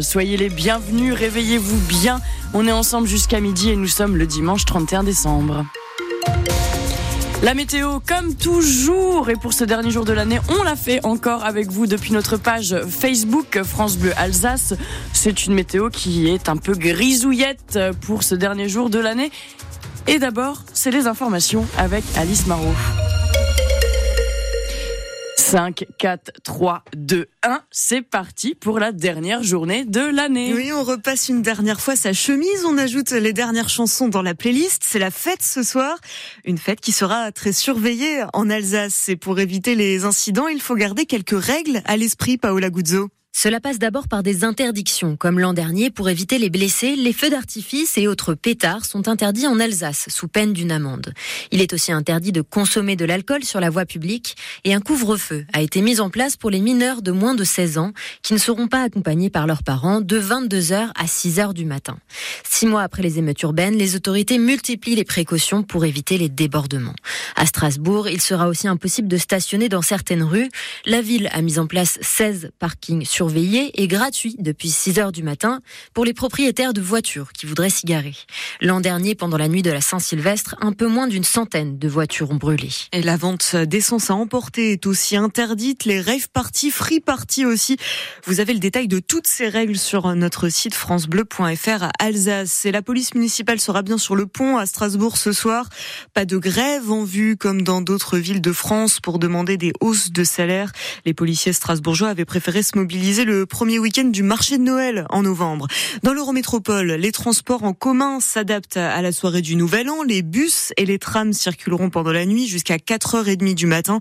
Soyez les bienvenus, réveillez-vous bien. On est ensemble jusqu'à midi et nous sommes le dimanche 31 décembre. La météo, comme toujours, et pour ce dernier jour de l'année, on l'a fait encore avec vous depuis notre page Facebook France Bleu Alsace. C'est une météo qui est un peu grisouillette pour ce dernier jour de l'année. Et d'abord, c'est les informations avec Alice Marot. 5, 4, 3, 2, 1. C'est parti pour la dernière journée de l'année. Oui, on repasse une dernière fois sa chemise. On ajoute les dernières chansons dans la playlist. C'est la fête ce soir. Une fête qui sera très surveillée en Alsace. Et pour éviter les incidents, il faut garder quelques règles à l'esprit, Paola Guzzo. Cela passe d'abord par des interdictions, comme l'an dernier, pour éviter les blessés, les feux d'artifice et autres pétards sont interdits en Alsace, sous peine d'une amende. Il est aussi interdit de consommer de l'alcool sur la voie publique et un couvre-feu a été mis en place pour les mineurs de moins de 16 ans qui ne seront pas accompagnés par leurs parents de 22h à 6h du matin. Six mois après les émeutes urbaines, les autorités multiplient les précautions pour éviter les débordements. À Strasbourg, il sera aussi impossible de stationner dans certaines rues. La ville a mis en place 16 parkings sur surveillé et gratuit depuis 6 heures du matin pour les propriétaires de voitures qui voudraient s'y garer. L'an dernier, pendant la nuit de la Saint-Sylvestre, un peu moins d'une centaine de voitures ont brûlé. Et la vente d'essence à emporter est aussi interdite, les rave parties, free parties aussi. Vous avez le détail de toutes ces règles sur notre site francebleu.fr Alsace. Et la police municipale sera bien sur le pont à Strasbourg ce soir. Pas de grève en vue comme dans d'autres villes de France pour demander des hausses de salaire. Les policiers strasbourgeois avaient préféré se mobiliser le premier week-end du marché de Noël en novembre. Dans l'Eurométropole, les transports en commun s'adaptent à la soirée du Nouvel An. Les bus et les trams circuleront pendant la nuit jusqu'à 4h30 du matin.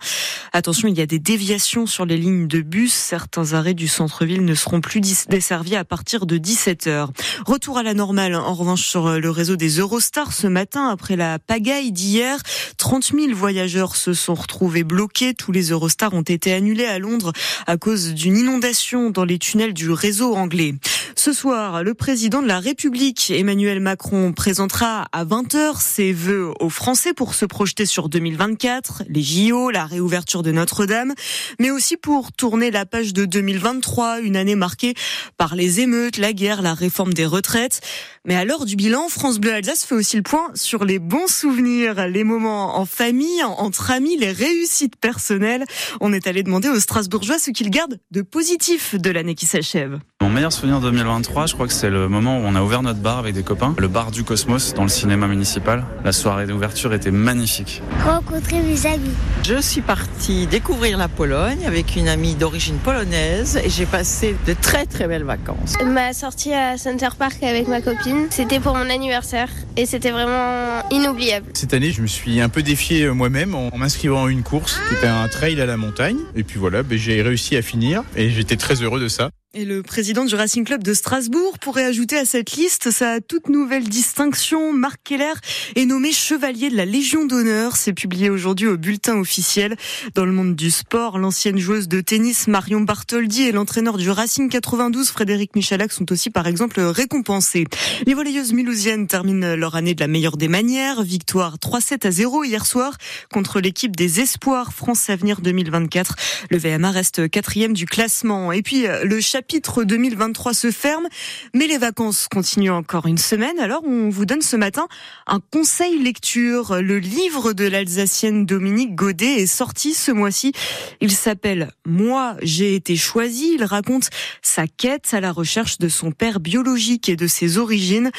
Attention, il y a des déviations sur les lignes de bus. Certains arrêts du centre-ville ne seront plus desservis à partir de 17h. Retour à la normale, en revanche, sur le réseau des Eurostars ce matin, après la pagaille d'hier. 30 000 voyageurs se sont retrouvés bloqués. Tous les Eurostars ont été annulés à Londres à cause d'une inondation dans les tunnels du réseau anglais. Ce soir, le président de la République, Emmanuel Macron, présentera à 20h ses vœux aux Français pour se projeter sur 2024, les JO, la réouverture de Notre-Dame, mais aussi pour tourner la page de 2023, une année marquée par les émeutes, la guerre, la réforme des retraites. Mais à l'heure du bilan, France Bleu Alsace fait aussi le point sur les bons souvenirs, les moments en famille, entre amis, les réussites personnelles. On est allé demander aux Strasbourgeois ce qu'ils gardent de positif de l'année qui s'achève. Mon meilleur souvenir 2023, je crois que c'est le moment où on a ouvert notre bar avec des copains, le bar du Cosmos dans le cinéma municipal. La soirée d'ouverture était magnifique. Rencontrer mes amis. Je suis partie découvrir la Pologne avec une amie d'origine polonaise et j'ai passé de très très belles vacances. Ma sortie à Center Park avec ma copine, c'était pour mon anniversaire et c'était vraiment inoubliable. Cette année, je me suis un peu défié moi-même en m'inscrivant à une course qui était un trail à la montagne. Et puis voilà, ben, j'ai réussi à finir et j'étais très heureux de ça. Et le président du Racing Club de Strasbourg pourrait ajouter à cette liste sa toute nouvelle distinction. Marc Keller est nommé chevalier de la Légion d'honneur. C'est publié aujourd'hui au bulletin officiel. Dans le monde du sport, l'ancienne joueuse de tennis Marion Bartholdi et l'entraîneur du Racing 92 Frédéric Michalak sont aussi par exemple récompensés. Les volleyeuses milousiennes terminent leur année de la meilleure des manières. Victoire 3-7 à 0 hier soir contre l'équipe des Espoirs France Avenir 2024. Le VMA reste quatrième du classement. Et puis le chapitre 2023 se ferme, mais les vacances continuent encore une semaine. Alors, on vous donne ce matin un conseil lecture. Le livre de l'Alsacienne Dominique Godet est sorti ce mois-ci. Il s'appelle Moi, j'ai été choisi. Il raconte sa quête à la recherche de son père biologique et de ses origines.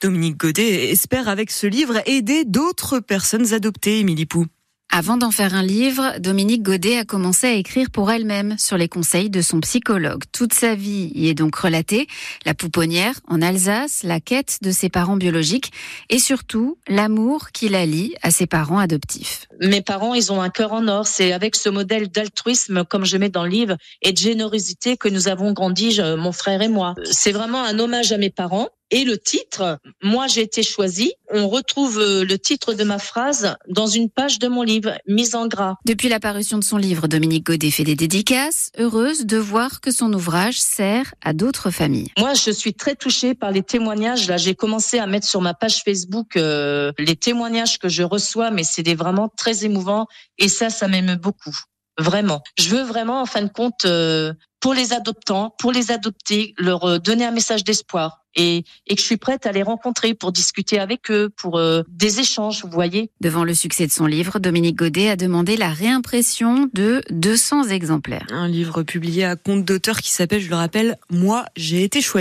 Dominique Godet espère avec ce livre aider d'autres personnes adoptées, Émilie Pou. Avant d'en faire un livre, Dominique Godet a commencé à écrire pour elle-même sur les conseils de son psychologue. Toute sa vie y est donc relatée, la pouponnière en Alsace, la quête de ses parents biologiques et surtout l'amour qui la lie à ses parents adoptifs. Mes parents, ils ont un cœur en or. C'est avec ce modèle d'altruisme, comme je mets dans le livre, et de générosité que nous avons grandi, mon frère et moi. C'est vraiment un hommage à mes parents et le titre, moi j'ai été choisi. On retrouve euh, le titre de ma phrase dans une page de mon livre, mise en gras. Depuis l'apparition de son livre, Dominique Godet fait des dédicaces, heureuse de voir que son ouvrage sert à d'autres familles. Moi, je suis très touchée par les témoignages. Là, j'ai commencé à mettre sur ma page Facebook euh, les témoignages que je reçois, mais c'est des vraiment très émouvants. Et ça, ça m'aime beaucoup. Vraiment. Je veux vraiment, en fin de compte, euh, pour les adoptants, pour les adopter, leur euh, donner un message d'espoir et, et, que je suis prête à les rencontrer pour discuter avec eux, pour euh, des échanges, vous voyez. Devant le succès de son livre, Dominique Godet a demandé la réimpression de 200 exemplaires. Un livre publié à compte d'auteur qui s'appelle, je le rappelle, Moi, j'ai été choisi.